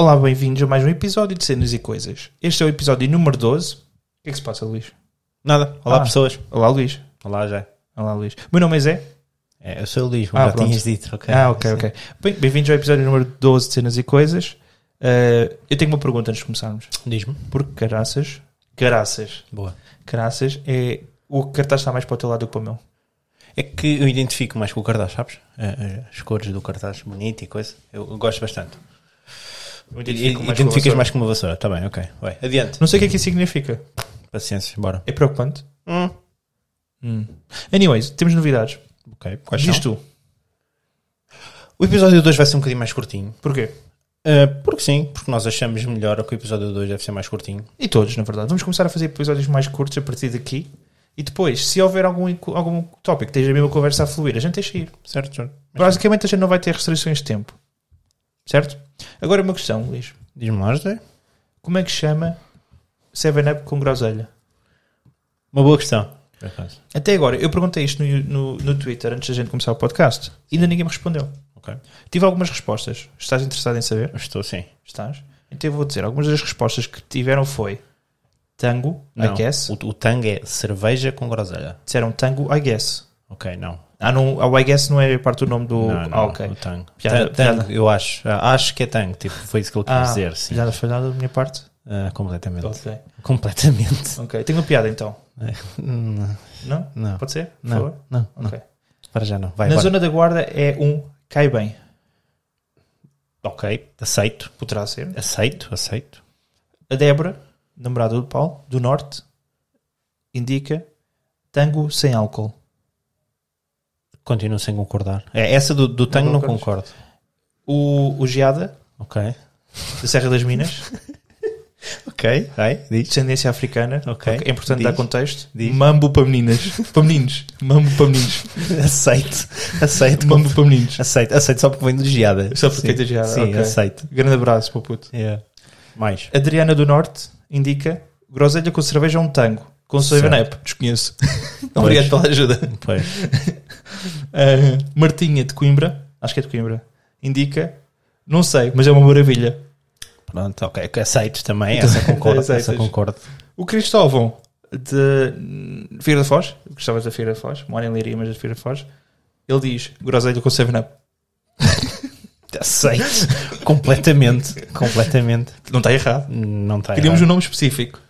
Olá, bem-vindos a mais um episódio de Cenas e Coisas. Este é o episódio número 12. O que é que se passa, Luís? Nada. Olá, Ah. pessoas. Olá, Luís. Olá, já. Olá, Luís. Meu nome é Zé. É, eu sou o Luís, Ah, já pronto. tinhas dito. ok. ah, ok, ok. Bem, bem-vindos ao episódio número 12 de Cenas e Coisas. Eh, eu tenho uma pergunta antes de começarmos. Diz-me. Porque caraças, caraças, Boa. caraças, é o cartaz está mais para o teu lado do que para o meu. É que eu identifico mais com o cartaz, sabes? Eh, eh, As cores do cartaz, bonito e coisa. Eu eu gosto bastante. Identifico mais Identificas vassoura. mais com uma vassoura. Está bem, ok. Vai. Adiante. Não sei o que é que isso significa. Paciência, bora. É preocupante. Hum. Hum. Anyways, temos novidades. Ok. Quais Diz são? tu. O episódio 2 vai ser um bocadinho mais curtinho. Porquê? Eh, porque sim, porque nós achamos melhor que o episódio 2 deve ser mais curtinho. E todos, na verdade. Vamos começar a fazer episódios mais curtos a partir daqui. E depois, se houver algum, algum tópico que esteja a mesma conversa a fluir, a gente deixa ir. Certo, Jorge? Basicamente, a gente não vai ter restrições de tempo. Certo? Agora, uma questão, Luís. Diz-me lá, José. Como é que chama 7-Up com groselha? Uma boa questão. Até agora, eu perguntei isto no, no, no Twitter antes da gente começar o podcast. E ainda ninguém me respondeu. Ok. Tive algumas respostas. Estás interessado em saber? Estou sim. Estás? Então eu vou dizer. Algumas das respostas que tiveram foi Tango, I Não, guess. O, o tang é cerveja com groselha. Disseram Tango, I guess. Ok, não. Ah, não, o I guess não é parte do nome do. Não, não, ah, ok. Tang. Piada- Tang, eu acho. Ah, Acho que é Tang. Tipo, foi isso que ele quis Ah, dizer, sim. Já falhado da minha parte? Ah, completamente. Ok. Completamente. Ok. Tenho uma piada então. Não, Não? não, Pode ser? Não, favor? não, não. Ok. Para já não. Vai, Na vai. zona da guarda é um cai bem. Ok, aceito. Poderá ser. Aceito, aceito. A Débora, namorada do Paulo, do Norte, indica tango sem álcool. Continuo sem concordar. É, essa do, do Tang Não não concordo. O, o Geada, Ok. da Serra das Minas, Ok, vai, diz. descendência africana. Ok. É importante Diz. dar contexto. Diz. Mambo para meninas. para meninos. Mambo para meninos. Aceito. Aceito. Mambo para meninos. Aceito, aceito só porque vem do Geada. Só porque Sim. é do Geada, Sim, ok. aceito. Grande abraço para o puto. Yeah. Mais. Adriana do Norte indica groselha com cerveja é um tango. Com. 7-Up. Desconheço. Obrigado pela ajuda. Uh, Martinha de Coimbra, acho que é de Coimbra, indica, não sei, mas é uma maravilha. Pronto, ok. Aceito também. Essa concordo. essa concordo. O Cristóvão de Feira da Foz, gostavas da Feira da Foz, mora em Leiria, mas da Feira da Foz, ele diz groselha com 7-Up. Aceito. completamente. Completamente. Não está errado. Não está Queríamos um nome específico.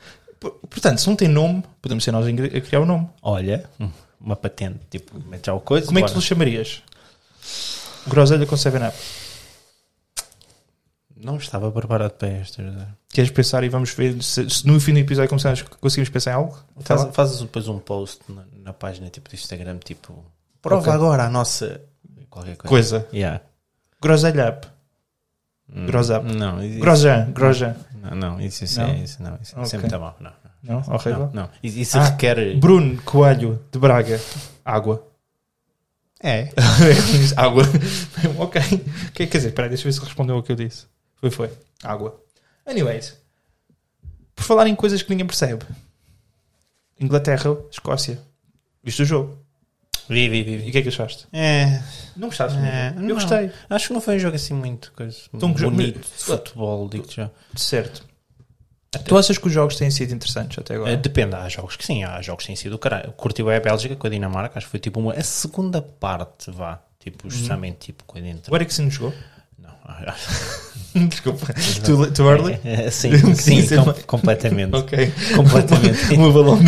Portanto, se não tem nome, podemos ser nós a criar o nome. Olha, hum, uma patente. Tipo, mete já o coisa. Como é que tu chamarias? Groselha com 7-Up. Não estava preparado para esta. Queres pensar e vamos ver se, se no fim do episódio começarmos, conseguimos pensar em algo? Tá Faz, fazes depois um post na, na página tipo do Instagram, tipo... Prova Ok. agora a nossa... Qualquer coisa. Coisa. Yeah. Groselha up. Gross up. Não, isso, Grojan, Grojan. não, não, isso, isso, Não? É, isso não, isso, isso Ok. é muito mal. Não, Não? não, Horrível. não, não. Isso, Ah, requer... Bruno Coelho de Braga. Água. É. Água. ok. Quer quer dizer, peraí, deixa eu ver se respondeu ao que eu disse. Foi, foi. Água. Anyways. Por falar em coisas que ninguém percebe. Inglaterra, Escócia. Viste o jogo? Vi, vi, vi. E o que é que achaste? É, Não gostaste? É, eu não. gostei. acho que não foi um jogo assim muito coisa, jogo- bonito de futebol, digo já. Certo. Tu achas que os jogos têm sido interessantes até agora? Eh, Depende, há jogos que sim, há jogos que têm sido o caralho. Curtiu a Bélgica com a Dinamarca, acho que foi tipo uma, a segunda parte, vá. Tipo, justamente tipo com a dentro. O Eriksen jogou? Não, Desculpa. Too, too early? É, sim, Um sim, quinze, com- completamente. Ok. Completamente. Uma balão.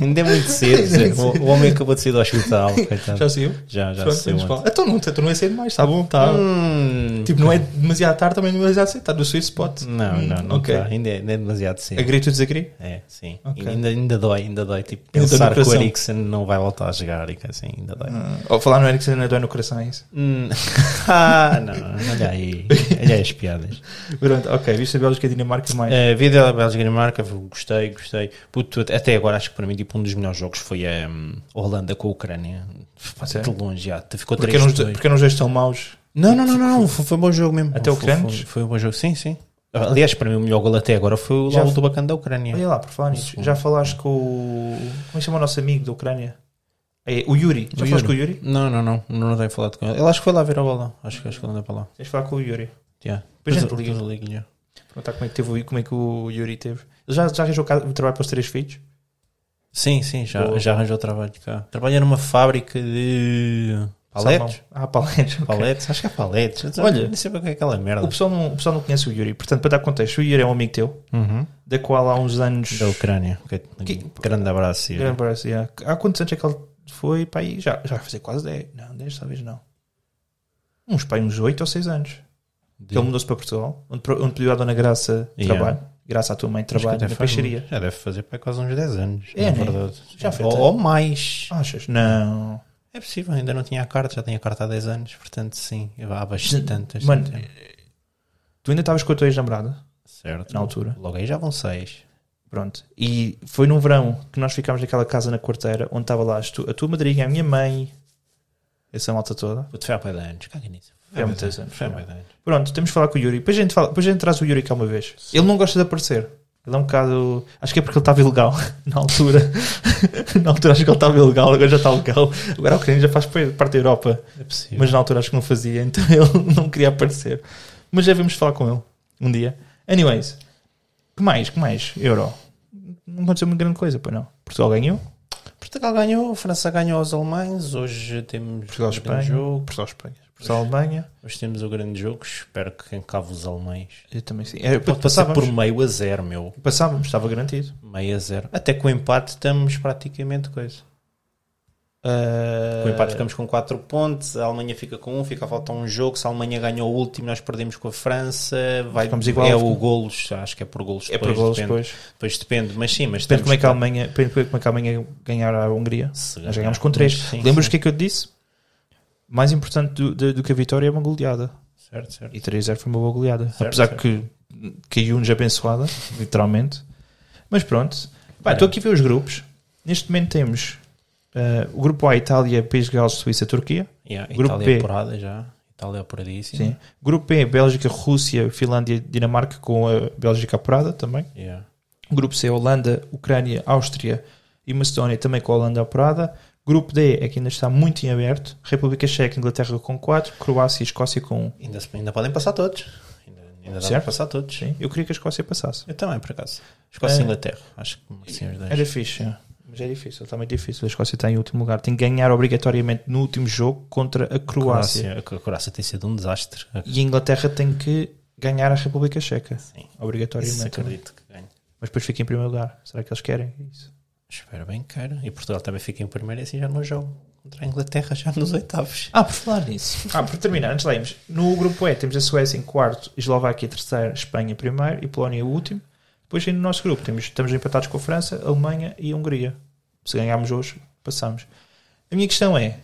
Ainda é muito cedo. É Zé. o, o homem acabou de sair do hospital. coitado. Já saiu? Já, já Pronto, saiu. mal. antes. Então não, então não é cedo mais, está bom, está. Hum, Tipo, não é demasiado tarde, também não é demasiado cedo, está no sweet spot. Não, não, não ok. tá. Ainda, é, ainda é demasiado cedo. Agree to disagree? É, sim. Ok. Ainda, ainda dói, ainda dói. Tipo, Ainda dói no pensar que o coração. Eriksen não vai voltar a jogar e que assim, ainda dói. Ah, ou falar no Eriksen ainda dói no coração, é isso? Hum. ah, não, olha aí. Olha aí as piadas. Pronto, ok, viste a Bélgica e a Dinamarca mais. A vida da Bélgica e Dinamarca, gostei, gostei. Puto, até agora acho que para mim tipo, um dos melhores jogos foi a Holanda com a Ucrânia. Sério? De longe já. Ficou Porque 3 porque eram os dois tão maus. Não, não, não, não, foi, foi um bom jogo mesmo. Até Ucrânios? Foi, foi um bom jogo, sim, sim. Aliás, para mim o melhor gol até agora foi o o f- do bacana da Ucrânia. Olha lá, por falar nisso, já falaste com o. Como é que chama o nosso amigo da Ucrânia? É, o Yuri. Já O falaste com o Yuri? Não, não, não, não tenho falado com ele. Ele acho que foi lá ver a bola. Acho que acho que ele anda para lá. Tens de falar com o Yuri. Yeah. Depois a gente liga. Perguntar como é que, teve, o- como é que o Yuri teve. Ele já, já arranjou o trabalho para os três filhos? Sim, sim, já, Boa. já arranjou trabalho cá. Trabalha numa fábrica de paletes. Ah, paletes. ok. Paletes, acho que é paletes. Olha, nem sei para que é aquela merda. O pessoal, não, o pessoal não conhece o Yuri. Portanto, para dar contexto, o Yuri é um amigo teu, Uhum. da qual há uns anos. Da Ucrânia. Que- Grande abraço. Yuri. Grande parece, yeah. Há quantos anos é que ele foi para aí? Já, já vai fazer quase 10. Não, 10 talvez não. Uns pai, uns 8 ou 6 anos. Que ele mudou-se para Portugal, onde, onde pediu à Dona Graça Yeah. trabalho. Graça à tua mãe trabalho na peixaria. Já deve fazer para quase uns 10 anos. É, né? verdade. Já foi ou, mais. Achas? Não. É possível, ainda não tinha a carta, já tenho a carta há 10 anos, portanto sim, há bastante. Mano, tempo. tu ainda estavas com a tua ex-namorada, certo. na altura. Logo aí já vão 6. Pronto. E foi num verão que nós ficámos naquela casa na quarteira, onde estava lá a tua madrinha, a minha mãe, essa malta toda. Há bem de anos, caga nisso. Foi há muitos anos. De anos. Pronto, temos de falar com o Yuri. Depois a gente, fala, depois a gente traz o Yuri cá uma vez. Ele não gosta de aparecer. Ele é um bocado. Acho que é porque ele estava ilegal na altura. na altura acho que ele estava ilegal, agora já está legal. Agora a Ucrânia já faz parte da Europa. É possível. Mas na altura acho que não fazia, então ele não queria aparecer. Mas já vamos falar com ele um dia. Anyways, que mais? Que mais? Euro. Não aconteceu muito grande coisa, pois não. Portugal ganhou. Portugal ganhou, França ganhou aos alemães, hoje temos Portugal, o Espanha. Portugal, Alemanha. Hoje temos o grande jogo, espero que encave os alemães. Eu também sim. É, passar por meio a zero, meu. passávamos, estava garantido. Meio a zero. Até com o empate estamos praticamente coisa. Uh, Com o empate ficamos com 4 pontos, a Alemanha fica com 1, um, fica a faltar um jogo. Se a Alemanha ganhou o último, nós perdemos com a França. Vai, Ficamos igual. é o golos, acho que é por golos. É por golos depende, depois. depois depende, mas sim, mas Depende como é que a Alemanha, depende como é que a Alemanha ganhar a Hungria. Se Nós ganhar. ganhámos com 3. Sim, Lembras o que é que eu te disse? Mais importante do, do- do que a vitória é uma goleada. Certo, certo. E 3-0 foi uma boa goleada. Certo, Apesar certo. que caiu-nos abençoada, literalmente. Mas pronto. É. Estou aqui a ver os grupos. Neste momento temos uh, o grupo A, Itália, País de Gales, Suíça, Turquia. Yeah, Grupo Itália B. apurada já. Itália apuradíssima. Sim. Grupo B, Bélgica, Rússia, Finlândia, Dinamarca, com a Bélgica apurada também. Yeah. Grupo C, Holanda, Ucrânia, Áustria e Macedónia, também com a Holanda apurada. Grupo D é que ainda está muito em aberto. República Checa, Inglaterra com 4, Croácia e Escócia com 1. Ainda, ainda podem passar todos. Ainda, ainda dá para passar todos. Sim, eu queria que a Escócia passasse. Eu também, por acaso. Escócia É. e Inglaterra. Acho que sim, os dois. Era fixe, é. mas é difícil, está muito difícil. A Escócia está em último lugar. Tem que ganhar obrigatoriamente no último jogo contra a Croácia. Croácia. A Croácia tem sido um desastre. E a Inglaterra tem que ganhar a República Checa, Sim. Isso obrigatoriamente. acredito que ganhe. Mas depois fica em primeiro lugar. Será que eles querem isso? Espero bem que queira. E Portugal também fica em primeiro e assim já no jogo. Contra a Inglaterra já nos oitavos. Ah, por falar nisso. Ah, por terminar, antes de lermos. No grupo E temos a Suécia em quarto, Eslováquia em terceiro, Espanha em primeiro e Polónia em último. Depois no nosso grupo temos, estamos empatados com a França, a Alemanha e a Hungria. Se ganharmos hoje, passamos. A minha questão é: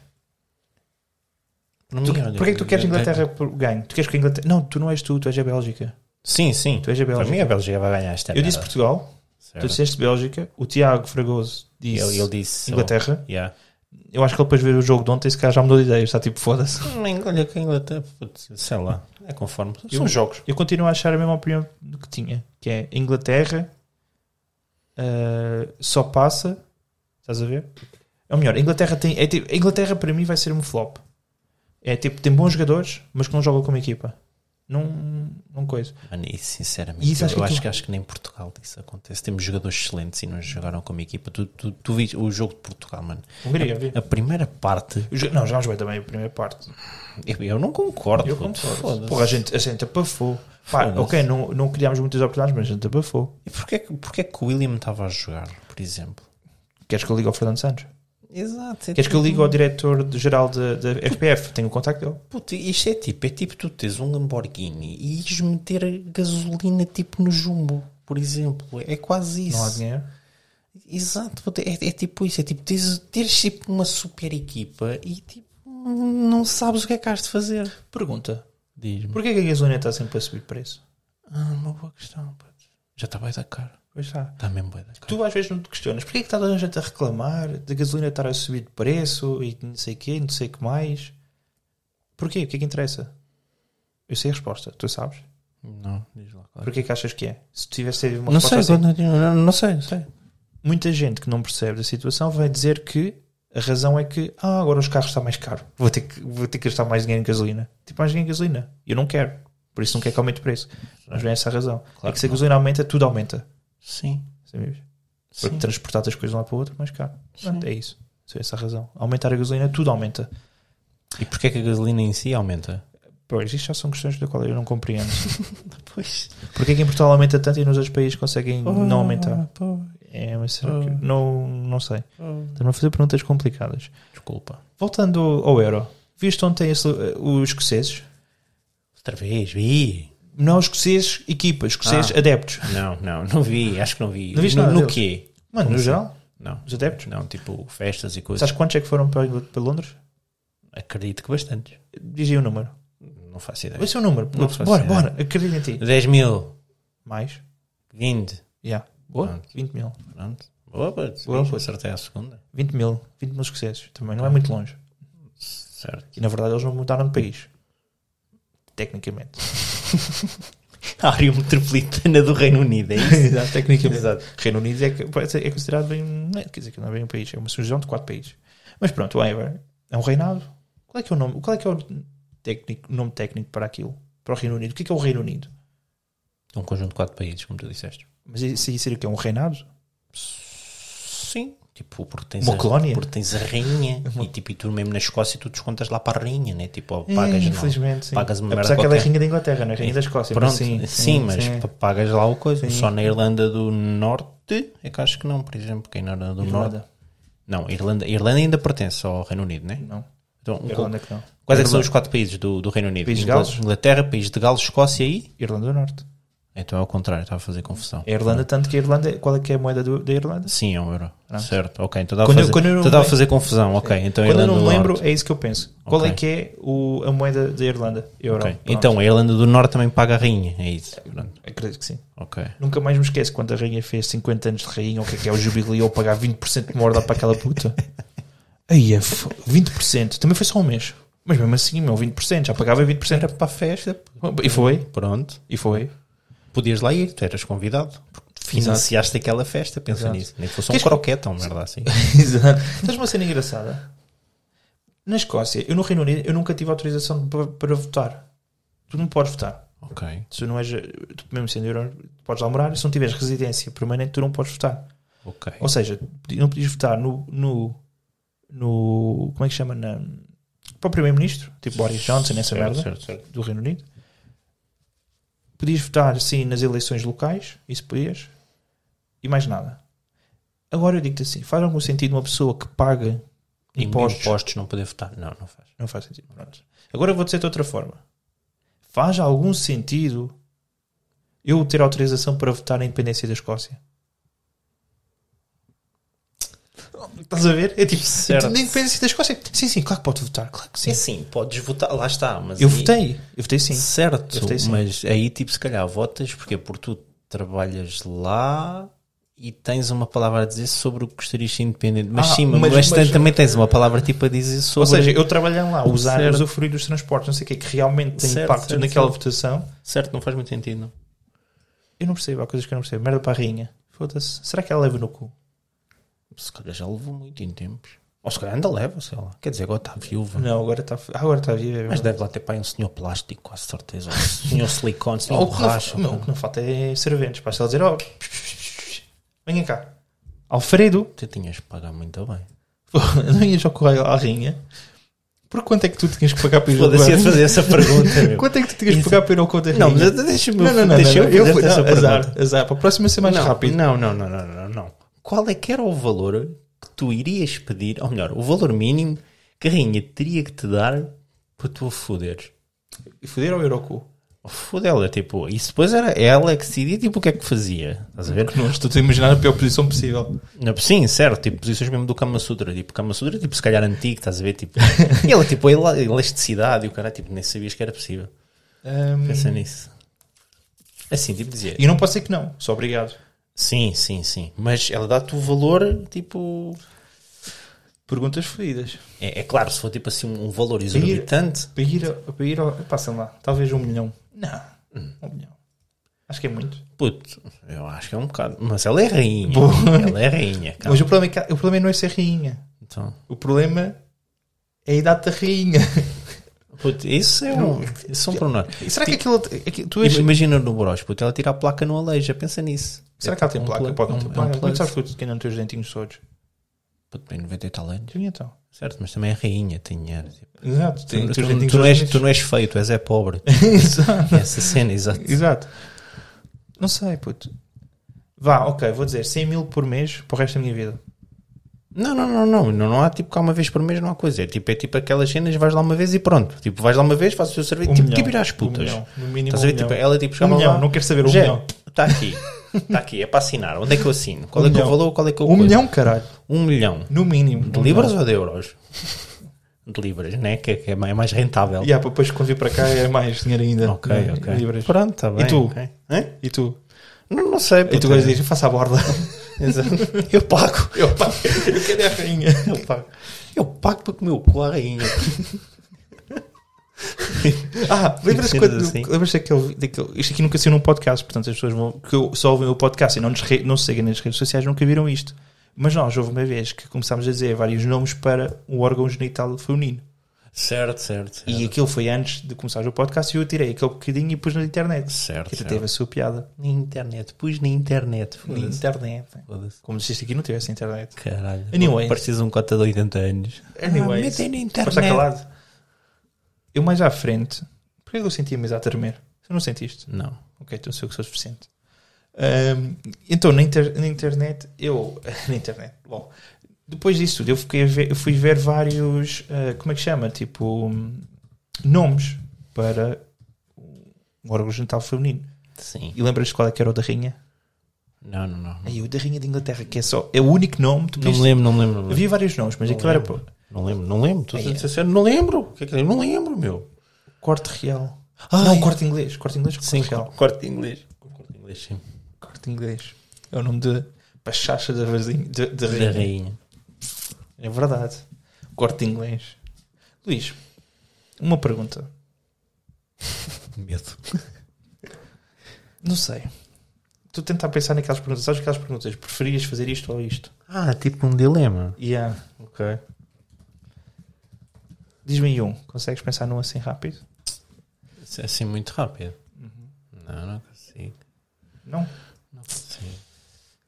Para tu, porquê é que tu queres Inglaterra por- ganhe? Tu queres que a Inglaterra. Não, tu não és tu, tu és a Bélgica. Sim, sim. Tu és a Para Bélgica. mim a Bélgica vai ganhar esta Eu disse. Portugal, Certo. tu disseste Bélgica, o Tiago Fragoso disse Ele, ele disse Inglaterra. Yeah. Eu acho que ele depois de ver o jogo de ontem, se calhar já mudou de ideia. Está tipo, foda-se. Hum, Olha que a Inglaterra, sei lá, é conforme. São Eu- jogos. Eu continuo a achar a mesma opinião do que tinha, que é Inglaterra ah, só passa, estás a ver? Ou melhor, a Inglaterra tem, é tipo, a Inglaterra para mim vai ser um flop. É tipo, tem bons jogadores, mas que não joga como equipa. Não, não coisa. Mano, e sinceramente, E isso eu, acho eu que acho, tu- que, acho que nem em Portugal isso acontece. Temos jogadores excelentes e não jogaram como equipa. Tu, tu, tu viste o jogo de Portugal, mano. Hungria, vi. A primeira parte, Eu Não, já bem também a primeira parte. eu, eu não concordo. Eu concordo. Porra, a gente, a gente abafou. Pá, ok, não, não criámos muitas oportunidades, mas a gente abafou. E porquê, porquê que o William estava a jogar, por exemplo? Queres que eu ligue ao Fernando Santos? Exato. é Queres que eu ligue ao diretor-geral da da FPF? Tenho o contacto dele. Puto, isto é tipo, é tipo tu tens um Lamborghini e ires meter gasolina tipo no jumbo, por exemplo. É quase isso. Não há dinheiro. Exato, puto, é, é tipo isso. É tipo teres, teres tipo uma super equipa e tipo não sabes o que é que has de fazer. Pergunta. Diz-me. Porquê que a gasolina está sempre a subir preço? Ah, uma boa questão. puto. Já está bem da cara. Pois está. Está mesmo cara. Tu às vezes não te questionas porquê que está toda a gente a reclamar da gasolina estar a subir de preço e não sei o quê, não sei o que mais. Porquê? O que é que interessa? Eu sei a resposta, tu sabes? Não, diz lá. Claro. Porquê que achas que é? Se tivesse uma Não resposta sei, assim, não, não, não sei, não sei. muita gente que não percebe da situação vai dizer que a razão é que ah, agora os carros estão mais caros. Vou ter que, vou ter que gastar mais dinheiro em gasolina. Tipo, mais dinheiro em gasolina. Eu não quero. Por isso não quer que aumente o preço. Mas bem essa a razão. é Claro que se a gasolina aumenta, tudo aumenta. Sim. Sabes? Porque Sim. transportar as coisas de um lado para o outro é mais caro. Pronto, é isso. Essa é essa a razão. Aumentar a gasolina, tudo aumenta. E porquê que a gasolina em si aumenta? Pois, isto já são questões da qual eu não compreendo. Pois. Porquê que em Portugal aumenta tanto e nos outros países conseguem não aumentar? Pois. É, mas será que... Ah. Não, não sei. Estamos a fazer perguntas complicadas. Desculpa. Voltando ao euro. Viste ontem esse- os escoceses? Outra vez, vi. Não escoceses, equipas. Escoceses, Ah. adeptos. Não, não, não vi. Acho que não vi. Não viste no, nada no quê? Mano, Como no geral, Não. os adeptos. Não, tipo festas e coisas. Sabes quantos é que foram para, para Londres? Acredito que bastante. Diz aí o número. Não faço ideia. Esse é o número. Não faço bora, ideia. bora. Acredito em ti. 10 mil. Mais? 20. Já. Boa. Pronto. 20 mil. Pronto. Boa. Boa, putz. acertei a segunda. 20 mil. 20 mil escoceses. Também não é muito longe. Certo. E na verdade eles não mudaram de país. Tecnicamente. A área metropolitana do Reino Unido, é isso? Exato, tecnicamente. Exato. Reino Unido é, é considerado bem. É, quer dizer que não é bem um país, é uma sujeição de quatro países. Mas pronto, whatever. É um reinado. Qual é que é o nome? Qual é que é o técnico, nome técnico para aquilo? Para o Reino Unido? O que é que é o Reino Unido? Um conjunto de quatro países, como tu disseste. Mas isso aí seria o que? Um reinado? Sim. Tipo, porque tens, Uma a, colónia? porque tens a rainha e, tipo, e tu mesmo na Escócia tu descontas lá para a rainha, né? Tipo, ó, pagas, é, não. infelizmente, sim. Pagas uma merda Apesar que ela é rainha da Inglaterra, não é rainha da Escócia. Pronto, mas sim, sim, mas sim. pa- pagas lá o coisa. Sim. Só na Irlanda do Norte é que acho que não, por exemplo, que é na Irlanda do Norte. Irlanda. Não, Irlanda, Irlanda ainda pertence ao Reino Unido, né? Não. Então, um- Irlanda que não. quais é que são os quatro países do, do Reino Unido? País de Ingla- Gales? Inglaterra, País de Gales, Escócia e. Irlanda do Norte. Então é ao contrário, estava a fazer confusão. É a Irlanda, tanto que a Irlanda, qual é que é a moeda do- da Irlanda? Sim, é um euro. Certo, ok. Então estava a então a fazer confusão, ok. Então Quando eu não do me lembro, é isso que eu penso. Qual é que é o, a moeda da Irlanda? Euro. Ok. Pronto. Então a Irlanda do Norte também paga a rainha, é isso. Pronto. Acredito que sim. Ok. Nunca mais me esqueço quando a rainha fez 50 anos de rainha, o que é que é o jubileu, pagar 20% de morda para aquela puta. Aí, é f- 20%. Também foi só um mês. Mas mesmo assim, meu, 20%. Já pagava 20%. Era para a festa. E foi. Pronto. E foi. Podias lá ir, tu eras convidado. Financiaste aquela festa, pensa Exato. nisso. Nem que fosse um Queres- croquete ou uma merda assim. Exato. Estás uma cena engraçada. Na Escócia, eu no Reino Unido, eu nunca tive autorização para, para votar. Tu não podes votar. Ok. Se não és, tu mesmo sendo euro, podes lá morar. Se não tiveres residência permanente, tu não podes votar. Ok. Ou seja, não podias votar no, no, no como é que chama? Na, para o Primeiro-Ministro, tipo Boris Johnson, essa Certo, merda certo, certo. do Reino Unido. Podias votar, sim, nas eleições locais, isso podias, e mais nada. Agora eu digo-te assim: faz algum sentido uma pessoa que paga impostos? impostos não poder votar. Não, não faz. Não faz sentido. Pronto. Agora eu vou dizer de outra forma: faz algum sentido eu ter autorização para votar na independência da Escócia? Estás a ver? É tipo, Certo. na independência da Escócia. Sim, sim, claro que pode votar. Claro que sim. É sim, podes votar, lá está. Mas Eu aí- votei, eu votei sim. Certo, votei sim. mas aí tipo se calhar votas porque porque tu trabalhas lá e tens uma palavra a dizer sobre o que gostarias de ser independente. Mas Ah, sim, mas- mas, mas- também tens uma palavra tipo a dizer sobre. Ou seja, eu trabalhei lá, usar, Certo. usufruir dos transportes, não sei o que, que realmente tem Certo, impacto certo, naquela votação. Certo, não faz muito sentido. Não? Eu não percebo, há coisas que eu não percebo. Merda para a rainha. Foda-se. Será que ela leva no cu? Se calhar já levou muito em tempos. Ou se calhar ainda leva, sei lá. Quer dizer, agora está viúva. Não, agora está agora está viva. é Mas deve lá ter pai um senhor plástico, com certeza. Um senhor silicone, senhor não, borracha. meu, o que não falta é serventes. Basta ela dizer: oh, venha cá. Alfredo, Tu tinhas que pagar muito bem. não ias ao correio à rainha. Por quanto é que tu tinhas que pagar para ir ao Foda-se fazer essa pergunta, meu. Quanto é que tu tinhas que pagar para ir ao conta Não, mas deixa-me Não, não, não, deixa não, não. Eu fazer vou, essa não, pergunta. azar, azar. Para a próxima ser mais não, rápido. Não, não, não, não, não, não. Qual é que era o valor que tu irias pedir, ou melhor, o valor mínimo que a rainha teria que te dar para tu foderes? E foder ao Eurocu? O fodela, tipo, isso depois era ela que decidia, tipo, o que é que fazia? Estás a ver? Não estou a imaginar a pior posição possível. Não, Sim, certo, tipo, posições mesmo do Kama Sutra, tipo, Kama Sutra, tipo, se calhar antigo, estás a ver, tipo, e ela, tipo, a ela- elasticidade e o cara, tipo, nem sabias que era possível. Ahm, Pensa nisso. Assim, tipo, dizia, e não pode ser que não. Só obrigado. Sim, sim, sim, mas ela dá-te o valor, tipo, Perguntas fodidas. é, é claro, se for, tipo, assim, um valor exorbitante, Para ir, ao- para ir ao. Passem lá. Talvez um milhão. Não. Um milhão. Acho que é muito. puto, eu acho que é um bocado, mas ela é rainha, ela é rainha, cara. Mas o problema, é que, o problema não é ser rainha. Então, O problema é a idade da rainha. Puto, isso é um, isso é um pormenor. Será que aquilo. aquilo- tu és, Imagina no Bros, puto, ela tira a placa no aleija, pensa nisso. Será que ela tem Um placa? Pode não um- ter é um placa. Como é que sabes que tu ainda não tens os dentinhos todos? Puto, tem 90 e tal anos. Tu então. Certo, mas também é rainha, tem dinheiro. Tipo, Exato. Tem, tu, tu- tu não és, tu não és feio, tu és é pobre. Exato. É essa cena, exato. Exato. Não sei, puto. Vá, ok, vou dizer 100 mil por mês para o resto da minha vida. Não, não, não, não, não, não há tipo cá uma vez por mês, não há coisa. É tipo, é tipo aquelas cenas, vais lá uma vez e pronto. Tipo, vais lá uma vez, fazes o teu serviço, Um tipo, milhão. que virar as Um putas. milhão. No mínimo Estás a um ver? Tipo, milhão. ela tipo Um chegava milhão, lá. não quero saber um Zé, milhão. Está aqui, está aqui, é para assinar. Onde é que eu assino? Qual Um é que é o valor? Qual é que é o Um coisa? milhão, caralho. Um milhão. No mínimo. De Um libras milhão. ou de euros? De libras, né? Que é, que é mais- é mais rentável. E há, depois quando vir para cá é mais dinheiro ainda. Ok, Né? ok. Libras. Pronto, está bem. tu? ok. Hã? E tu? Não, não sei. E tu agora dizes, faça a borda. Eu pago. Eu, pá, eu quero é a rainha. Eu pago. Eu pago para comer o cu à rainha. Ah, lembras-te Cenas quando. assim. Lembras daquele, daquele. Isto aqui nunca saiu num podcast, portanto as pessoas vão, que só ouvem o podcast e não, nos re- não se seguem nas redes sociais nunca viram isto. Mas nós, houve uma vez que começámos a dizer vários nomes para um órgão genital feminino. Certo, certo. certo. E aquilo foi antes de começar o podcast e eu tirei aquele bocadinho e pus na internet. Certo, Que teve a sua piada. Na internet. Pus na internet. Na internet. Como se isto aqui não tivesse internet. Caralho. Anyways. Pareces um cota de 80 anos. Anyways. Ah, metem na internet. calado. Eu mais à frente. Porquê que eu sentia mais a tremer? Tu não sentiste? Não. Ok, então eu que sou suficiente. Ahm, então, na, inter- na internet, eu. Na internet, bom. Depois disso tudo, eu, fiquei a ver- eu fui ver vários. ah, como é que chama? Tipo. nomes para um órgão genital feminino. Sim. E lembras qual é que era o da rainha? Não, não, não. Aí, o da rainha de Inglaterra, que é só. É o único nome. Não me lembro, não me lembro. Não me lembro. Havia vários nomes, mas Não aquilo era. lembro. pô, Não lembro, não lembro. Estou a é. sincero, não lembro. O que é que é? Não lembro, meu. Corte real. Ai. Não, corte inglês. Corte inglês ou Sim, corte real? corte inglês. Corte inglês, sim. Corte inglês. É o nome de Pachacha da, vazinha, de, de Da rainha. rainha. É verdade. Corte inglês. Luís, uma pergunta. Medo. Não sei. A tentar pensar naquelas perguntas. Sabes aquelas perguntas? Preferias fazer isto ou isto? Ah, tipo um dilema. Yeah. Ok. Diz-me aí um. Consegues pensar num assim rápido? É assim muito rápido. Não, não consigo. Não. Não consigo.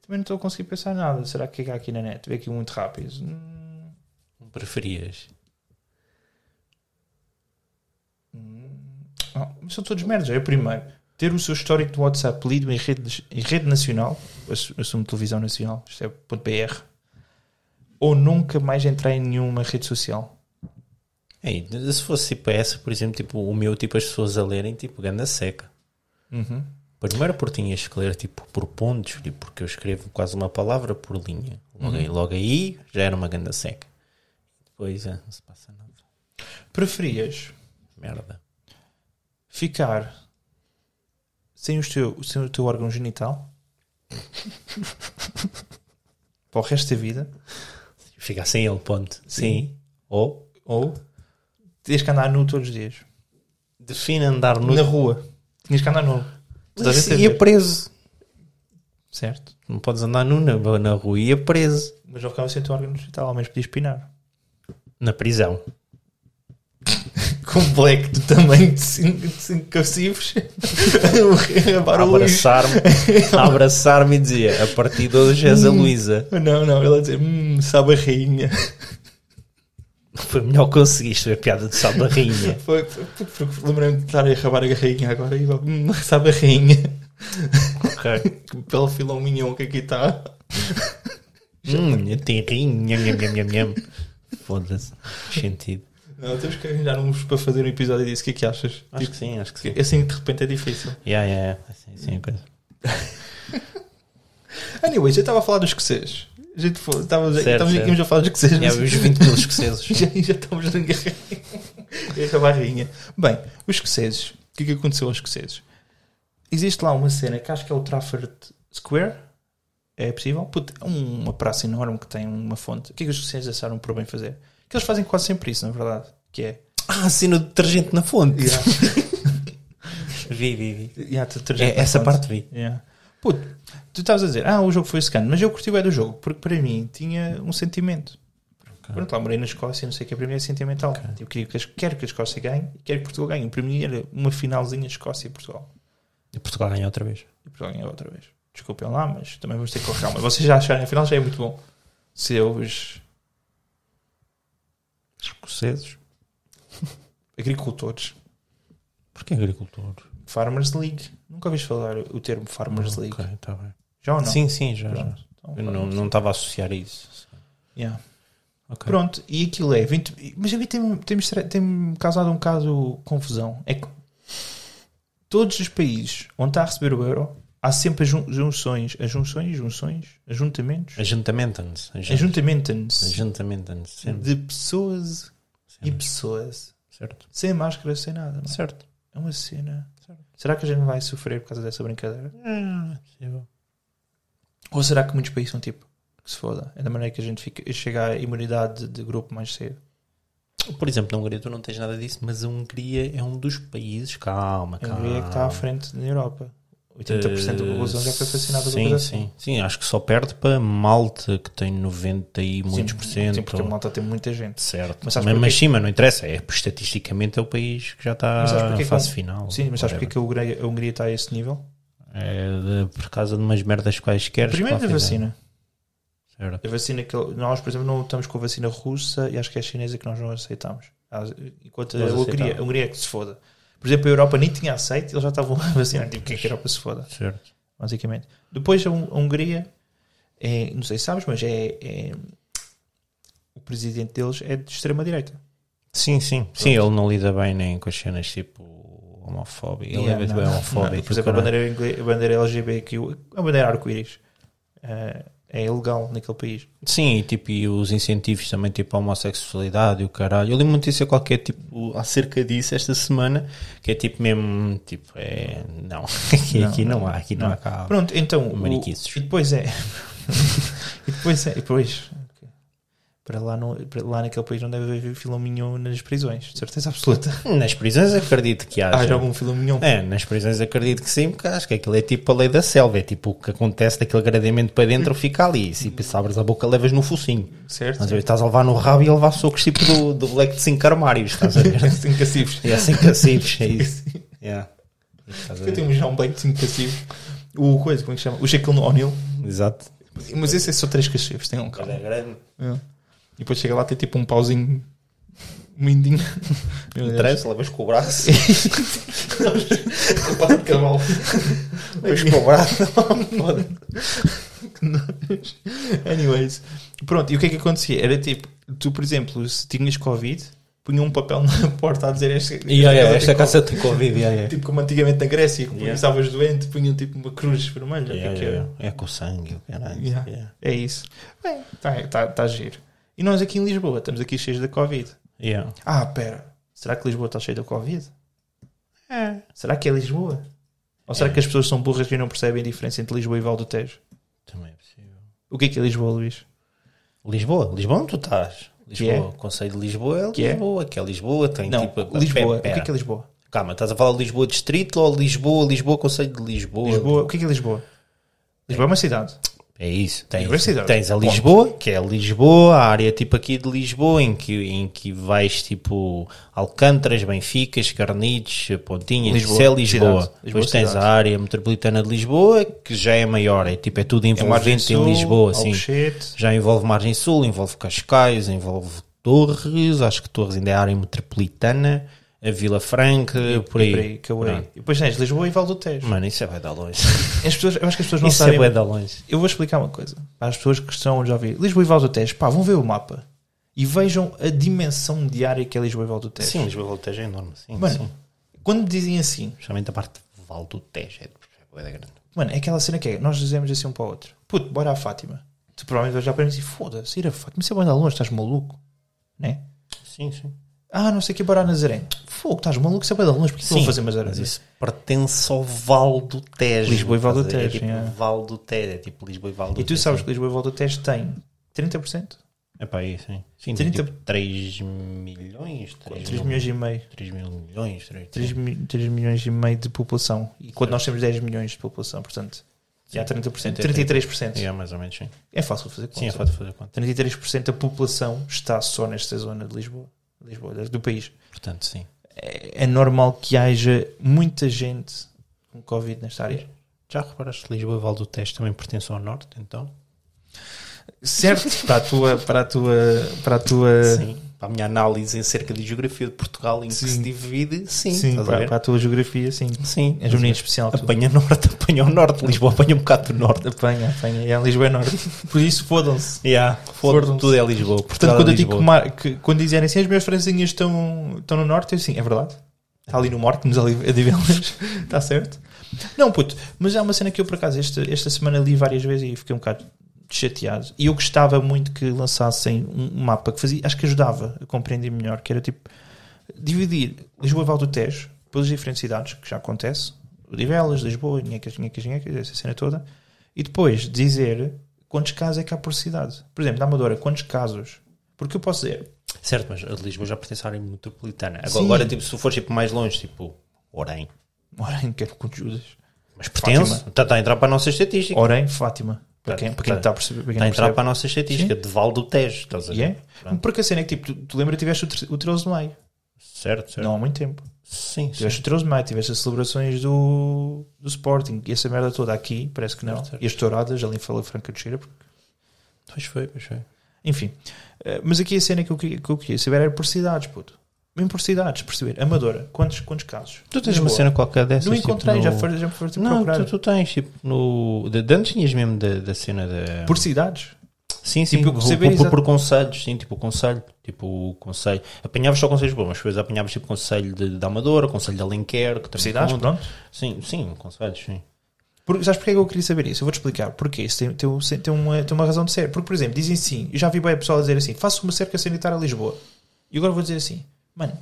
Também não estou a conseguir pensar nada. Será que há aqui na net? Vê aqui muito rápido. Hum, Não preferias? ah, mas são todos merdas. É o primeiro. Ter o seu histórico do WhatsApp lido em rede, em rede nacional. assu- Assumo televisão nacional. Isto é .br. Ou nunca mais entrar em nenhuma rede social. Ei, se fosse tipo essa, por exemplo, tipo o meu, tipo as pessoas a lerem, tipo, ganda seca. Uhum. Primeiro porque tinhas que ler tipo por pontos, tipo, porque eu escrevo quase uma palavra por linha. Logo, aí, logo aí já era uma ganda seca. Depois ah, não se passa nada. Preferias Merda. ficar sem, os teu, sem o teu órgão genital para o resto da vida Ficar sem ele, ponto. Sim. Ou ou teres que andar nu todos os dias define andar no. na rua. Tinhas que andar nu. Mas ia preso. Certo. Não podes andar nu na, na rua, ia preso. Mas não ficava sem o teu órgão genital, ao menos podias pinar. Na prisão. Com black do tamanho de 5 cacifres a A abraçar-me abraçar-me e dizia: A partir de hoje és a Luísa. Não, não, ele a dizer, hum, sabe a rainha. Foi melhor que conseguiste ver a piada de salva rainha. Foi, porque lembrei-me de estar a rabar a rainha agora e hum, sabe a rainha. Ok. Pelo filão mignon que aqui está. Hum, terrinha, nham, nham, nham, nham. Foda-se. Sentido. Não, temos que arranjar uns para fazer um episódio disso. O que é que achas? Acho que sim, acho que sim. Tipo, assim de repente é difícil. Yeah, yeah, yeah. Assim, assim, a coisa. Anyways, eu estava a falar dos escoceses. A gente foi- estava, Certo, estávamos certo. íamos a falar dos escoceses. Mas- os 20 mil escoceses. já, já estamos na guerra. Guerra barrinha. Bem, os escoceses. O que é que aconteceu aos escoceses? Existe lá uma cena que acho que é o Trafford Square. É possível? Puta, é uma praça enorme que tem uma fonte. O que é que os escoceses acharam por bem fazer? Que eles fazem quase sempre isso, na verdade. Que é. Ah, cena do detergente na fonte. Yeah. Vi, vi, vi. Yeah, É, essa fonte. parte vi. Yeah. Puto, tu estavas a dizer, ah, o jogo foi secante, mas eu curti bem do jogo, porque para mim tinha um sentimento. Pronto, lá morei na Escócia, não sei o que, para mim é sentimental. Eu queria que, quero que a Escócia ganhe e quero que Portugal ganhe. Para mim era uma finalzinha Escócia e Portugal. E Portugal ganha outra vez. E Portugal ganhava outra vez. Desculpem lá, mas também vamos ter que correr calma. Vocês já acharem a final já é muito bom. Seus Escoceses. agricultores. Porquê agricultor? Farmers League. Nunca ouviste falar o termo Farmers League? Tá. Já ou não? Sim, sim, já. já. Então, Eu não não estava a associar a isso. Yeah. Ok. Pronto, e aquilo é 20. Mas a mim tem-me tem tem causado um bocado confusão. É que todos os países onde está a receber o euro, há sempre as jun- junções, as junções, junções, ajuntamentos, ajuntamentos Ajuntamentam-se. Sempre. de pessoas e Sempre. pessoas Certo. sem máscara, sem nada. mano. Certo. É uma cena. Será que a gente vai sofrer por causa dessa brincadeira? Ah, possível. Ou será que muitos países são tipo que se foda? É da maneira que a gente fica, chega à imunidade de, de grupo mais cedo. Por exemplo, na Hungria tu não tens nada disso, mas a Hungria é um dos países. Calma, A calma. Hungria é que está à frente na Europa. 80% da população já foi vacinada a Sim, coisa sim. Sim, acho que só perde para Malta, que tem 90 e muitos por Sim, cento. porque a malta tem muita gente. Certo. Mas Mas, mas, sim, mas não interessa. É, estatisticamente é o país que já está na que fase não- final. Sim, mas sabes porque que a Hungria, a Hungria está a esse nível? É de- por causa de umas merdas quaisquer. Primeiro da vacina. Certo. A vacina que nós, por exemplo, não estamos com a vacina russa e acho que é a chinesa que nós não aceitamos. Enquanto a Nós Hungria, aceitamos. a Hungria é que se foda. Por exemplo, a Europa nem tinha aceito, eles já estavam a vacinar. Tipo, que é que a Europa se foda? Certo. basicamente. Depois a, Hun- a Hungria, é, não sei se sabes, mas é, é- o presidente deles é de extrema direita. Sim, sim. Sim, ele não lida bem nem com as cenas tipo homofóbico. Ele Yeah, é não, bem não. homofóbico. Por exemplo, a bandeira, a bandeira LGBTQ, a bandeira arco-íris, eh, é ilegal naquele país. Sim, e, tipo, e os incentivos também, tipo, a homossexualidade e o caralho. Eu li uma notícia qualquer, tipo, acerca disso esta semana, que é tipo mesmo, tipo, é. Não, aqui Não, aqui não, não, há, aqui não, há cá. Pronto, então. o- Mariquices. e depois é. e depois é. E depois. Para lá, não, para lá naquele país não deve haver filão mignon nas prisões, de certeza absoluta. Nas prisões acredito que haja. Há algum filão mignon. É, nas prisões acredito que sim, porque acho que aquilo é tipo a lei da selva, é tipo o que acontece daquele gradeamento para dentro fica ali. Se se abres a boca, levas no focinho. Certo? Ver? Estás a levar no rabo e a levar socos tipo do, do leque de 5 armários, estás a ver? Sem cacifes. é assim cacifes, é isso. Yeah. Eu tenho já um banco de 5 cacifes. O coisa, como é que chama? O Shaquille O'Neal. Exato. Mas esse é só 3 cacifes, tem um calma. é grande. É. E depois chega lá tem tipo um pauzinho. Um mindinho. Interessa, levas com o braço. Pata de cavalo. levas com o braço. Anyways. Pronto, e o que é que acontecia? Era tipo, tu, por exemplo, se tinhas Covid, punha um papel na porta a dizer esta, E aí, casa esta casa tem Covid. Yeah, yeah. Tipo como antigamente na Grécia, quando Yeah. estavas doente, punham tipo uma cruz vermelha. que é Yeah, yeah. É com o sangue, caralho. Yeah. Yeah. É isso. Bem, está tá, tá giro. E nós aqui em Lisboa estamos aqui cheios da Covid. Yeah. Ah, pera. Será que Lisboa está cheia da Covid? É. Será que é Lisboa? Ou será que as pessoas são burras e não percebem a diferença entre Lisboa e Val do Tejo? Também é possível. O que é que é Lisboa, Luís? Lisboa, Lisboa onde tu estás? Lisboa, o Conselho de Lisboa é Que é? Lisboa, que é Lisboa, tem Não, tipo. Lisboa. Pera, O que é que é Lisboa? Calma, estás a falar de Lisboa Distrito ou Lisboa, Lisboa, Conselho de Lisboa? Lisboa. O que é que é Lisboa? Lisboa é uma cidade. É isso. Tens, Lisboa é tens a Ponto. Lisboa, que é Lisboa, a área tipo aqui de Lisboa, em que, em que vais tipo Alcântaras, Benficas, Carnitos, Pontinhas, Lisboa, isso é Lisboa. cidade. Depois Lisboa, tens cidade. a área metropolitana de Lisboa, que já é maior, é tipo é tudo É envolvente em Sul, Lisboa, sim. Alcochete. Já envolve Margem Sul, envolve Cascais, envolve Torres, acho que Torres ainda é a área metropolitana, a Vila Franca, por aí. Por aí, que eu aí. E depois tens Lisboa e Val do Tejo. Mano, isso é vai dar longe. As pessoas, eu acho que as pessoas não Isso é sabem. vai dar longe. Eu vou explicar uma coisa. Para as pessoas que estão a ouvir. Lisboa e Val do Tejo. Pá, vão ver o mapa. E vejam a dimensão de área que é Lisboa e Val do Tejo. Sim, Lisboa Voltejo é enorme, sim. Mano, sim. quando me dizem assim, Principalmente a parte de Val do Tejo, é, é da grande. Mano, é aquela cena que é, nós dizemos assim um para o outro. Puto, bora à Fátima. Tu provavelmente vais já para mim e foda-se, ir a Fátima, isso é bem da longe, estás maluco. Né? Sim, sim. Ah, não sei o que, bora a Nazaré. Fogo, estás maluco, isso é bem longe, porque que vou fazer Nazaré? mas isso pertence ao Val do Tejo. Lisboa e Val do ver? Tejo, É tipo é. Val do Tejo, é tipo Lisboa e Val do E tu Tejo. sabes que Lisboa e Val do Tejo tem 30%? É para aí, sim. Sim, 30 tem tipo 3 milhões, 3, 3 milhões e meio. 3 mil milhões, 3, 3, mi- 3 milhões e meio de população. E quando nós temos 10 milhões de população, portanto, Já 30%. 33%. É, mais ou menos, sim. É fácil fazer conta. Sim, é fácil fazer conta. 33% da população está só nesta zona de Lisboa, Lisboa do país. Portanto, sim. É, é normal que haja muita gente com Covid nesta área. Já reparaste que Lisboa e Val do Tejo também pertencem ao Norte, então? Certo, para a tua, para a tua, para a tua, Sim. Para a minha análise acerca de geografia de Portugal, em que Sim. se divide, sim. sim, para, para a tua geografia, sim. Sim. És um menino especial. tu. Apanha Norte, apanha o Norte. Lisboa apanha um bocado do Norte. Apanha, apanha. É em Lisboa é Norte. Por isso, fodam-se. Yeah. Fordam-se. Foda tudo é Lisboa. Portanto, Portugal quando é eu digo que, Lisboa. mar- que- quando dizerem assim, as minhas franzinhas estão, estão no norte, eu sim, é verdade. Está ali no norte, nos Odivelas. Está certo. Não, puto, mas há uma cena que eu, por acaso, esta, esta semana li várias vezes e fiquei um bocado chateado. E eu gostava muito que lançassem um, mapa que fazia, acho que ajudava a compreender melhor, que era tipo, dividir Lisboa e Val do Tejo pelas diferentes cidades, que já acontece, Odivelas, Lisboa, Nhequas, Nhequas, Nhequas, essa cena toda, e depois dizer quantos casos é que há por cidade. Por exemplo, na Amadora, quantos casos? Porque eu posso dizer, Certo, mas a de Lisboa já pertence à área metropolitana. Agora, agora, tipo, se fores tipo, mais longe, tipo Orem. Orem, quero com Judas. Mas pertence. Está, está a entrar para a nossa estatística. Orem, Fátima. Para quem, para quem tá. está a perceber. Para Está a entrar para a nossa estatística de Val do Tejo. Estás a ver? Pronto. Porque a cena é que tipo, tu, tu lembra tiveste o, o 13 de maio. Certo, certo. Não há muito tempo. Sim, sim. Tiveste o 13 de maio, tiveste as celebrações do, do Sporting e essa merda toda aqui, parece que não. Certo, certo. E as touradas ali em Fala Franca de Xira, porque Pois foi, pois foi. Enfim, Eh, mas aqui a cena que eu, que eu queria saber era por cidades, puto. Mesmo por cidades, perceber. Amadora, quantos, quantos casos? Tu tens uma cena qualquer dessas. Não tipo, encontrei, no- já foi, já foi tipo, Não, procurar. tu, tu tens, tipo, no. De, de antes tinhas mesmo da, da cena da. Por cidades? Sim, sim, Tipo, por, por, exa- por conselhos, sim, tipo o conselho, tipo o conselho. Apanhavas só conselhos bons, mas depois apanhavas tipo conselho de, de Amadora, conselho de Alenquer, que Por também cidades, conta. pronto. Sim, sim, conselhos, sim. Porque, sabes porque é que eu queria saber isso? Eu vou-te explicar. Porquê? Isso tem, tem, tem, uma, tem uma razão de ser. Porque, por exemplo, dizem assim, eu já vi bem a pessoa dizer assim, faço uma cerca sanitária a Lisboa. E agora vou dizer assim, mano,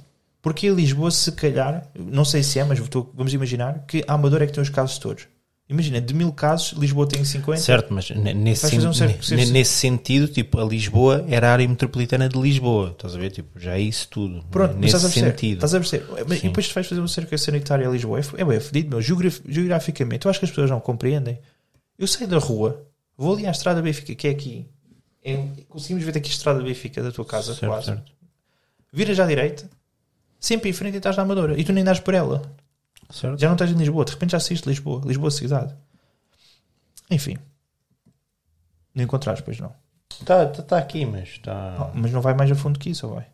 porque a Lisboa, se calhar, não sei se é, mas vamos imaginar que a Amadora é que tem os casos todos. Imagina, de mil casos, Lisboa tem 50. Certo, mas ne- nesse, um sen- sim, sim. nesse sentido, tipo, a Lisboa era a área metropolitana de Lisboa, estás a ver? Tipo, já é isso tudo. Pronto, nesse estás sentido. Estás a perceber. Mas Sim. depois tu vais fazer uma cerca sanitária a Lisboa. É, f- é bem fedido, meu. Geograf- geograficamente, eu acho que as pessoas não compreendem. Eu saio da rua, vou ali à Estrada Benfica, que é aqui. É- conseguimos ver daqui a Estrada Benfica da tua casa, Certo, quase. certo. Viras à direita, sempre em frente e estás na Amadora. E tu nem dás por ela. certo. Já não estás em Lisboa. De repente já saíste de Lisboa. Lisboa cidade. Enfim. Não encontraste, pois não. Está tá, tá aqui, mas está. Ah, Mas não vai mais a fundo que isso, ou vai?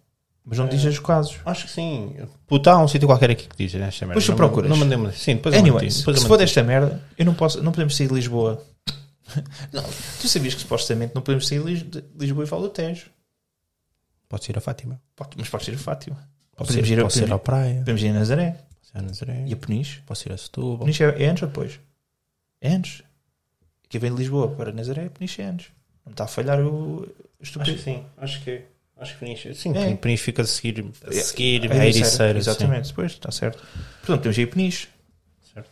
Mas não É. diz os casos. Acho que sim. Puta, há um sítio qualquer aqui que diz esta merda. Depois tu Não- procuras. Não mandei Sim, depois eu Anyways, mando-te, depois eu se for desta merda, eu não posso, não podemos sair de Lisboa. Não, tu sabias que supostamente não podemos sair de Lis- de Lisboa e Val do Tejo. Podes ir a Fátima. Pode- Mas podes ir a Fátima. Posso Podemos ir, ir ir à praia. Podemos ir a Nazaré. Posso ir a Nazaré. E a Peniche. Posso ir a Setúbal. Peniche é, é antes ou depois? É antes. Que vem de Lisboa para Nazaré, Peniche é antes. Não está a falhar o Acho estúpido. que sim. Acho que Acho que Peniche. Sim, É. Peniche fica a seguir, a seguir É a Ericeira, Ericeira. sim. Exatamente, depois está certo. Portanto, podemos ir a Peniche. Certo.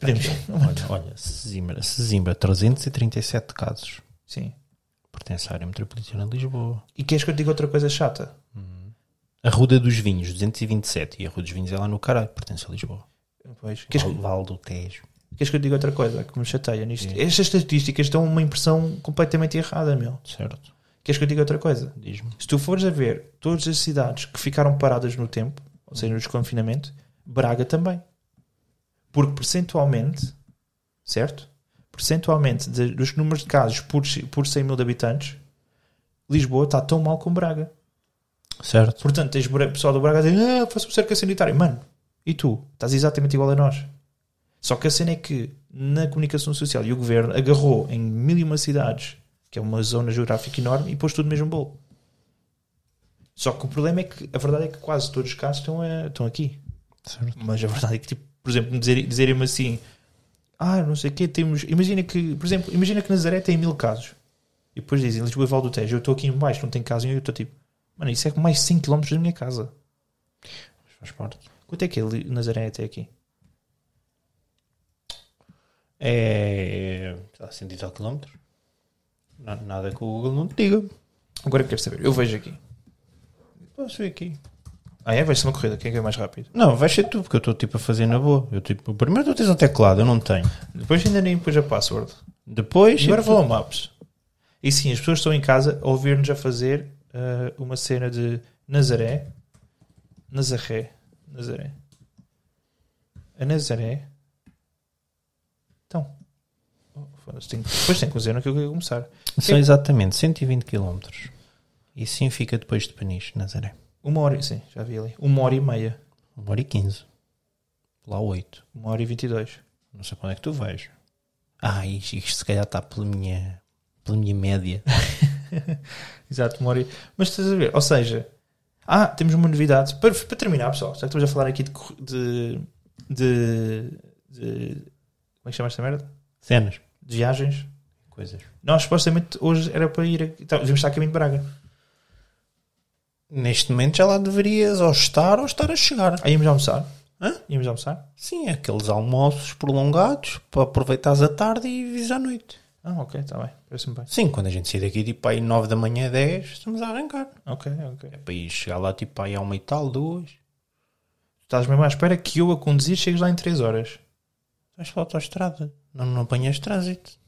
Podemos. Olha, olha Sesimbra, Sesimbra, 337 casos. Sim. Pertence à área metropolitana de Lisboa. E queres que eu te diga outra coisa chata? A Ruda dos Vinhos, 227. E a Ruda dos Vinhos é lá no caralho, pertence a Lisboa. Pois. Queres, Val, Val do Tejo. queres que eu te diga outra coisa que me chateia nisto? Estas estatísticas dão uma impressão completamente errada, meu. Certo. Queres que eu te diga outra coisa? Diz-me. Se tu fores a ver todas as cidades que ficaram paradas no tempo, ou seja, no desconfinamento, Braga também. Porque percentualmente, certo? Percentualmente de- dos números de casos por, por 100 mil habitantes, Lisboa está tão mal como Braga. Certo. Portanto, tens pessoal do Braga a dizer, ah, faço cerca sanitária. Mano, e tu? Estás exatamente igual a nós. Só que a cena é que na comunicação social e o governo agarrou em mil e uma cidades, que é uma zona geográfica enorme, e pôs tudo no mesmo bolo. Só que o problema é que a verdade é que quase todos os casos estão, a- estão aqui. certo. Mas a verdade é que, tipo, por exemplo, dizer- dizerem-me assim, ah, não sei o quê, temos. Imagina que, por exemplo, imagina que Nazaré tem mil casos. E depois dizem Lisboa e Val do Tejo, eu estou aqui em baixo, não tem caso nenhum, eu estou tipo, mano, isso é mais 5 km da minha casa. Faz parte. Quanto é que é Nazaré até aqui? É. sei lá, 100 e tal quilómetros. Na- Nada que o Google não te diga. Agora quero saber, eu vejo aqui. Posso ver aqui. Ah, é? Vai ser uma corrida. Quem é que é mais rápido? Não, vai ser tu, porque eu estou tipo a fazer na boa. Eu, tipo, primeiro tu tens um teclado, eu não tenho. Depois ainda nem pus a password. Depois. E agora tipo, vou ao Maps. E sim, as pessoas estão em casa a ouvir-nos a fazer ah, uma cena de Nazaré. Nazaré. Nazaré. A Nazaré. Então. Oh, tenho- Depois tem que dizer no que eu quero começar. São exatamente 120 km. E sim fica depois de Peniche, Nazaré. Uma hora, sim, já vi ali. Uma hora e meia. 1 hora e 15. Lá 8. Uma hora e vinte e dois. Não sei onde é que tu vais. Ah, isto, isto se calhar está pela minha, pela minha média. Exato, uma hora e... Mas estás a ver? Ou seja, ah, temos uma novidade. Para, para terminar, pessoal, já que estamos a falar aqui de, de, de, de- Como é que chama esta merda? Cenas. De viagens. Coisas. Nós supostamente hoje era para ir. a- Então, devíamos estar a caminho de Braga. Neste momento já lá deverias ou estar ou estar a chegar. Aí íamos almoçar. Hã? Íamos almoçar. Sim, aqueles almoços prolongados para aproveitares a tarde e vires à noite. Ah, ok, está bem. Parece-me bem. Sim, quando a gente sair daqui tipo aí 9 da manhã, 10, estamos a arrancar. Ok, ok. É para ir chegar lá tipo aí a uma e tal, duas. Estás mesmo à espera que eu a conduzir chegues lá em 3 horas. Estás pela autostrada. Não, não apanhas trânsito.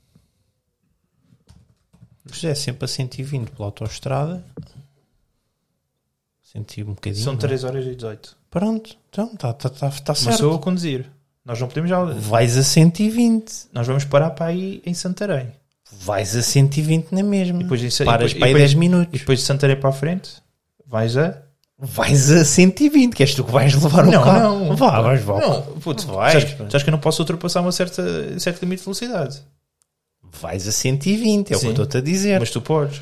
José, sempre a 120 pela autostrada. Senti um bocadinho. São não é? 3 horas e 18. Pronto, então está tá, tá, tá Mas certo. eu a conduzir. Nós não podemos já. Vais a 120. Nós vamos parar para aí em Santarém. Vais a 120 na mesma. E depois, em Sa- e Paras depois- para aí e depois- 10 minutos. E depois de Santarém para a frente, vais a. Vais a 120, que és tu que vais levar o Não, carro. não. Vá, vais, vá. Não, putz, Vais, sabes, sabes que eu não posso ultrapassar uma certa, um certo limite de velocidade. Vais a 120, é o que Sim. eu estou-te a dizer. Mas tu podes.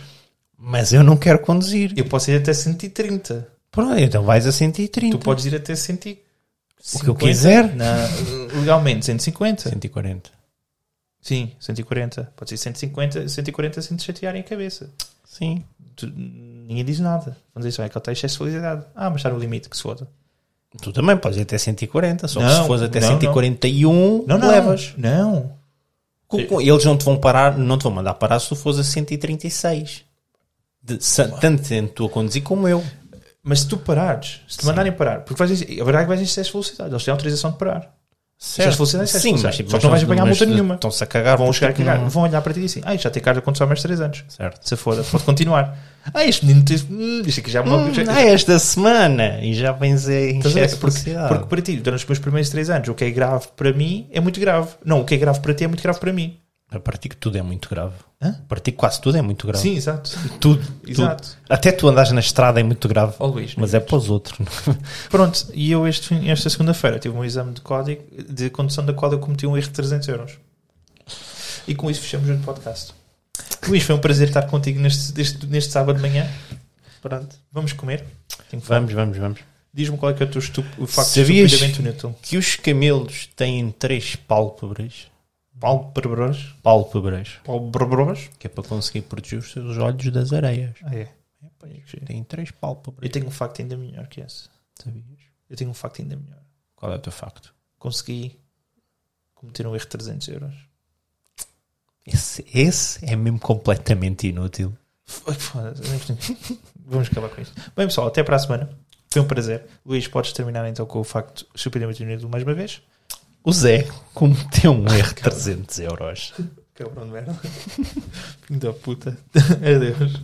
Mas eu não quero conduzir. Eu posso ir até 130. Pronto, então vais a 130. Tu podes ir até 150. O que eu quiser. Na, legalmente, 150. 140. Sim, 140. Pode ser 150, 140 sem te chatearem a cabeça. Sim. Tu- ninguém diz nada. Vamos dizer, é que ele tem excesso de velocidade. Ah, mas está no limite, que se foda. Tu também podes ir até 140. Só que Não, se fores até não, 141, Não, não. levas. Não. Eles não te vão parar, não te vão mandar parar se tu fores a 136. De, tanto tu a conduzir como eu. Mas se tu parares, se te mandarem parar, porque vais, a verdade é que vais em excesso de velocidade. Eles têm autorização de parar. De velocidade, Sim, mas, tipo, Só que não vais apanhar multa nenhuma. Estão-se a cagar. Vão chegar a cagar, não- vão olhar para ti e assim, ai, já tem carta de condução há mais de 3 anos. Certo. Se foda, pode continuar. Ah, este menino tem. Hum, isto aqui já é uma. Hum, já- ah, esta semana e já vens a de porque, porque para ti, durante os meus primeiros 3 anos, o que é grave para mim é muito grave. Não, o que é grave para ti é muito grave para mim. A partir que tudo é muito grave. Hã? A partir que quase tudo é muito grave. Sim, exato. Tudo. Exato. tudo. Até tu andares na estrada é muito grave. Ó Luís, Mas é para os outros. Pronto, e eu este, esta segunda-feira tive um exame de código de condução da qual eu cometi um erro de 300 euros. E com isso fechamos o podcast. Luís, foi um prazer estar contigo neste, neste, neste sábado de manhã. Pronto, vamos comer. Vamos, vamos, vamos. Diz-me qual é que é o teu estup... o facto Sabias- estupidamente inútil. Que os camelos têm três pálpebras. Pálpebras. Pálpebras. Pálpebras. Que é para conseguir proteger os seus olhos das areias. Ah, é. É. Têm três pálpebras. Eu tenho um facto ainda melhor que esse. Sabias? Eu tenho um facto ainda melhor. Qual é o teu facto? Consegui cometer um erro de 300 euros. Esse, esse é mesmo completamente inútil. Vamos acabar com isto. Bem, pessoal, até para a semana. Foi um prazer. Luís, podes terminar então com o facto estupidamente inútil mais uma vez? O Zé cometeu um erro de 300 euros. Cabrão de merda. Filho da puta. Adeus.